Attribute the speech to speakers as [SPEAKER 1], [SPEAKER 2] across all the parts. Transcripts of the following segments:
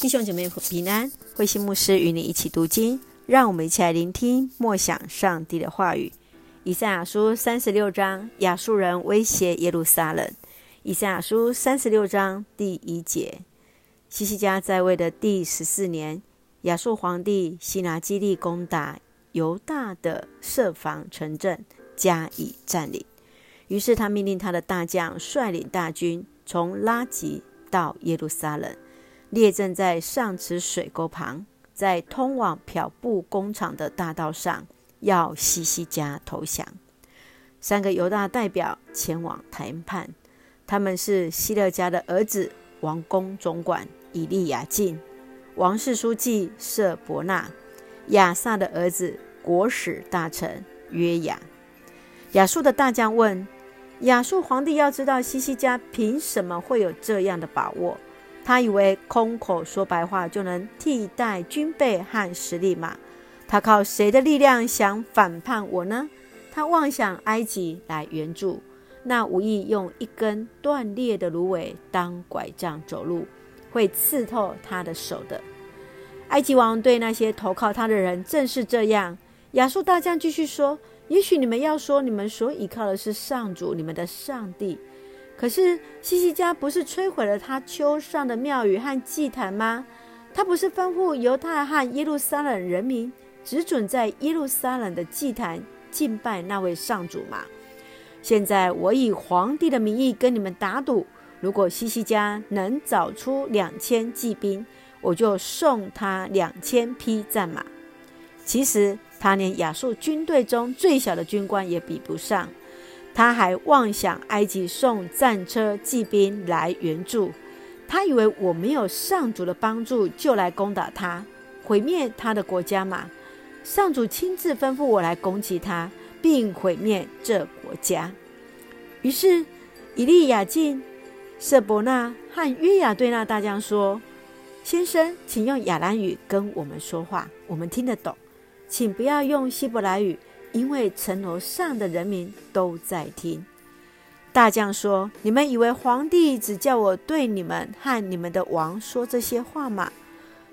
[SPEAKER 1] 弟兄姐妹平安，慧心牧师与你一起读经，让我们一起来聆听默想上帝的话语。以赛亚书三十六章，亚述人威胁耶路撒冷。以赛亚书三十六章第一节：西西家在位的第十四年，亚述皇帝西拿基立攻打犹大的设防城镇，加以占领。于是他命令他的大将率领大军，从拉吉到耶路撒冷。列阵在上池水沟旁，在通往漂布工厂的大道上，要西西家投降。三个犹大代表前往谈判，他们是希勒家的儿子王宫总管以利亚敬、王室书记舍伯纳、亚萨的儿子国史大臣约雅。亚述的大将问：亚述皇帝要知道西西家凭什么会有这样的把握？他以为空口说白话就能替代军备和实力吗？他靠谁的力量想反叛我呢？他妄想埃及来援助，那无意用一根断裂的芦苇当拐杖走路，会刺透他的手的。埃及王对那些投靠他的人正是这样。亚述大将继续说：“也许你们要说，你们所依靠的是上主，你们的上帝。”可是西西家不是摧毁了他丘上的庙宇和祭坛吗？他不是吩咐犹太和耶路撒冷人民只准在耶路撒冷的祭坛敬拜那位上主吗？现在我以皇帝的名义跟你们打赌，如果西西家能找出两千骑兵，我就送他两千匹战马。其实他连亚述军队中最小的军官也比不上。他还妄想埃及送战车、骑兵来援助，他以为我没有上主的帮助就来攻打他，毁灭他的国家嘛？上主亲自吩咐我来攻击他，并毁灭这国家。于是以利亚敬、舍伯纳和约雅对那大将说：“先生，请用亚兰语跟我们说话，我们听得懂，请不要用希伯来语。”因为城楼上的人民都在听。大将说：“你们以为皇帝只叫我对你们和你们的王说这些话吗？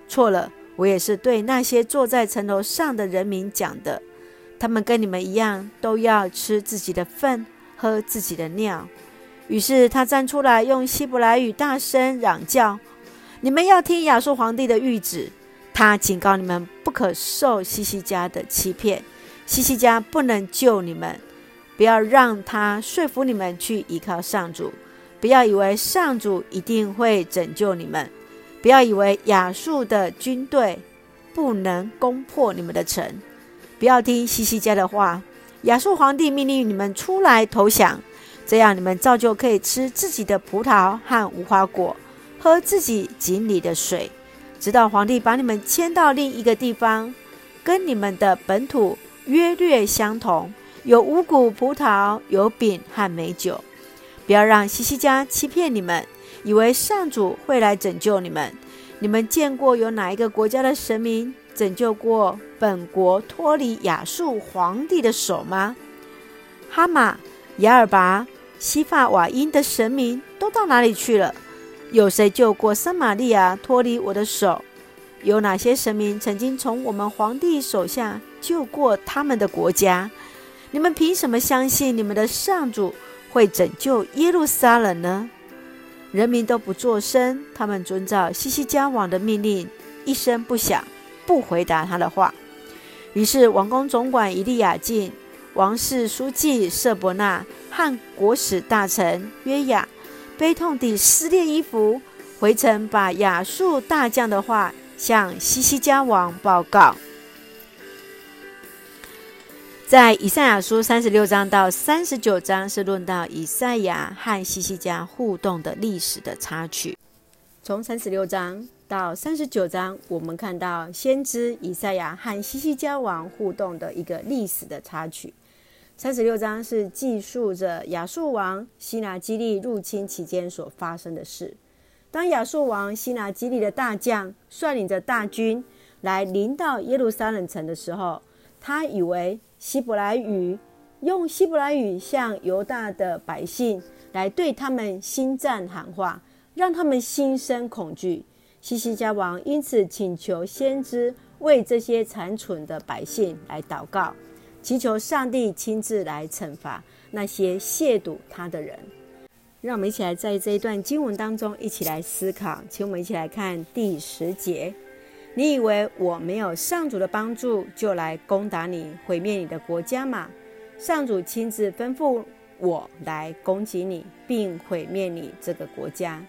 [SPEAKER 1] 错了，我也是对那些坐在城楼上的人民讲的。他们跟你们一样，都要吃自己的粪，喝自己的尿。”于是他站出来，用希伯来语大声嚷叫：“你们要听亚述皇帝的谕旨！他警告你们，不可受西西家的欺骗。”西西家不能救你们，不要让他说服你们去依靠上主，不要以为上主一定会拯救你们，不要以为亚述的军队不能攻破你们的城，不要听西西家的话。亚述皇帝命令你们出来投降，这样你们照旧可以吃自己的葡萄和无花果，喝自己井里的水，直到皇帝把你们迁到另一个地方，跟你们的本土。约略相同，有五谷葡萄，有饼和美酒。不要让西西家欺骗你们，以为上主会来拯救你们。你们见过有哪一个国家的神明拯救过本国脱离亚述皇帝的手吗？哈马、亚尔拔、西法瓦因的神明都到哪里去了？有谁救过撒玛利亚脱离我的手？有哪些神明曾经从我们皇帝手下救过他们的国家？你们凭什么相信你们的上主会拯救耶路撒冷呢？人民都不作声，他们遵照西西家王的命令，一声不响，不回答他的话。于是王宫总管以利亚敬、王室书记瑟伯纳和国史大臣约雅，悲痛地撕裂衣服，回城把亚述大将的话。向西西家王报告，在以赛亚书三十六章到三十九章是论到以赛亚和西西家互动的历史的插曲。从三十六章到三十九章，我们看到先知以赛亚和西西家王互动的一个历史的插曲。三十六章是记述着亚述王西拿基立入侵期间所发生的事。当亚述王西拿基立的大将率领着大军来临到耶路撒冷城的时候，他以为希伯来语用希伯来语向犹大的百姓来对他们心战喊话，让他们心生恐惧。西西家王因此请求先知为这些残存的百姓来祷告，祈求上帝亲自来惩罚那些亵渎他的人。让我们一起来在这一段经文当中一起来思考，请我们一起来看第十节。你以为我没有上主的帮助，就来攻打你、毁灭你的国家吗？上主亲自吩咐我来攻击你，并毁灭你这个国家。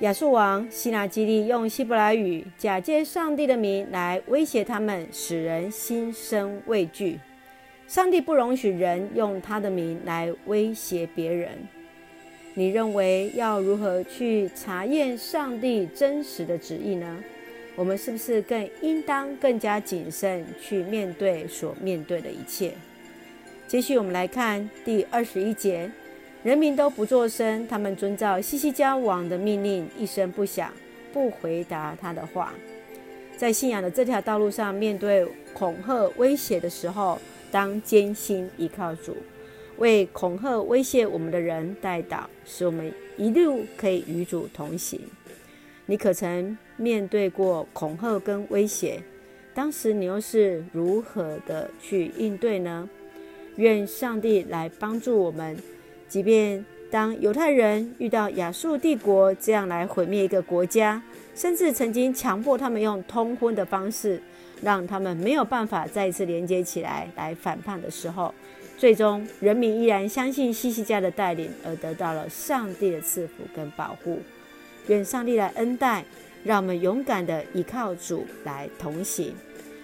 [SPEAKER 1] 亚述王西拿基利用希伯来语假借上帝的名来威胁他们，使人心生畏惧。上帝不容许人用他的名来威胁别人。你认为要如何去查验上帝真实的旨意呢？我们是不是更应当更加谨慎去面对所面对的一切？接续我们来看第二十一节，人民都不作声，他们遵照西西家王的命令，一声不响，不回答他的话。在信仰的这条道路上，面对恐吓威胁的时候，当艰辛依靠主，为恐吓威胁我们的人代祷，使我们一路可以与主同行。你可曾面对过恐吓跟威胁？当时你又是如何的去应对呢？愿上帝来帮助我们。即便当犹太人遇到亚述帝国这样来毁灭一个国家，甚至曾经强迫他们用通婚的方式，让他们没有办法再一次连接起来来反叛的时候，最终人民依然相信西西家的带领，而得到了上帝的赐福跟保护。愿上帝来恩待，让我们勇敢地依靠主来同行。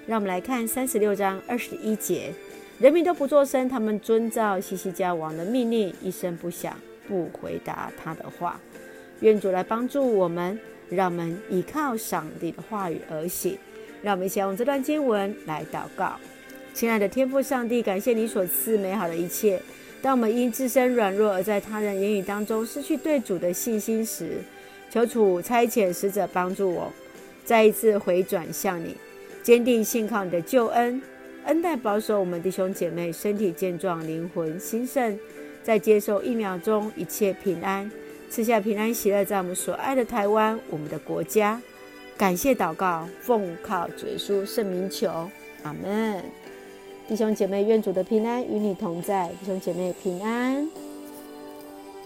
[SPEAKER 1] 让我们来看三十六章二十一节：人民都不作声，他们遵照西西家王的命令，一声不响，不回答他的话。愿主来帮助我们，让我们依靠上帝的话语而行。让我们一起用这段经文来祷告。亲爱的天父上帝，感谢你所赐美好的一切。当我们因自身软弱而在他人言语当中失去对主的信心时，求主差遣使者帮助我，再一次回转向你，坚定信靠你的救恩，恩待保守我们弟兄姐妹身体健壮，灵魂兴盛，在接受疫苗中一切平安，赐下平安喜乐，在我们所爱的台湾，我们的国家。感谢祷告，奉靠主耶稣圣名求，阿门。弟兄姐妹，愿主的平安与你同在，弟兄姐妹平安。